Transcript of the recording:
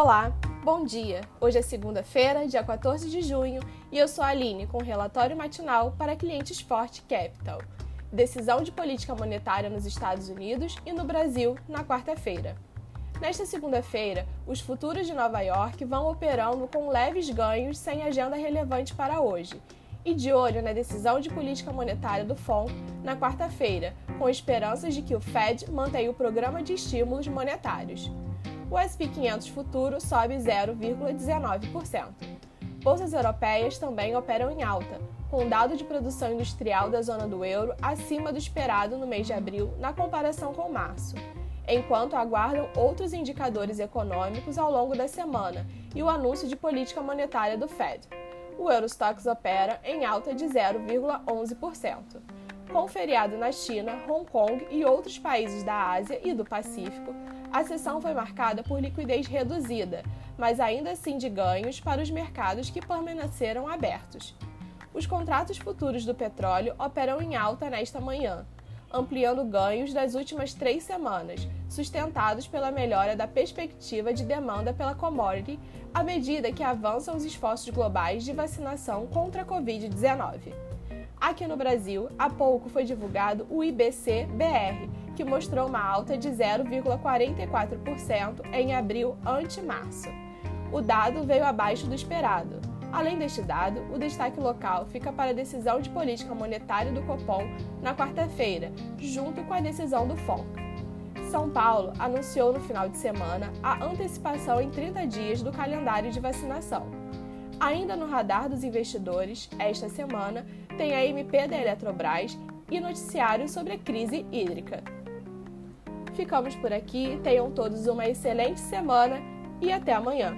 Olá, bom dia! Hoje é segunda-feira, dia 14 de junho, e eu sou a Aline com relatório matinal para clientes Forte Capital. Decisão de política monetária nos Estados Unidos e no Brasil na quarta-feira. Nesta segunda-feira, os futuros de Nova York vão operando com leves ganhos sem agenda relevante para hoje. E de olho na decisão de política monetária do FONC na quarta-feira, com esperanças de que o Fed mantenha o programa de estímulos monetários o SP 500 futuro sobe 0,19%. Bolsas europeias também operam em alta, com dado de produção industrial da zona do euro acima do esperado no mês de abril na comparação com março, enquanto aguardam outros indicadores econômicos ao longo da semana e o anúncio de política monetária do Fed. O Eurostox opera em alta de 0,11%. Com feriado na China, Hong Kong e outros países da Ásia e do Pacífico, a sessão foi marcada por liquidez reduzida, mas ainda assim de ganhos para os mercados que permaneceram abertos. Os contratos futuros do petróleo operam em alta nesta manhã, ampliando ganhos das últimas três semanas, sustentados pela melhora da perspectiva de demanda pela commodity à medida que avançam os esforços globais de vacinação contra a Covid-19. Aqui no Brasil, há pouco foi divulgado o IBC-BR, que mostrou uma alta de 0,44% em abril ante março. O dado veio abaixo do esperado. Além deste dado, o destaque local fica para a decisão de política monetária do Copom na quarta-feira, junto com a decisão do FONC. São Paulo anunciou no final de semana a antecipação em 30 dias do calendário de vacinação. Ainda no radar dos investidores, esta semana, tem a MP da Eletrobras e noticiário sobre a crise hídrica. Ficamos por aqui, tenham todos uma excelente semana e até amanhã!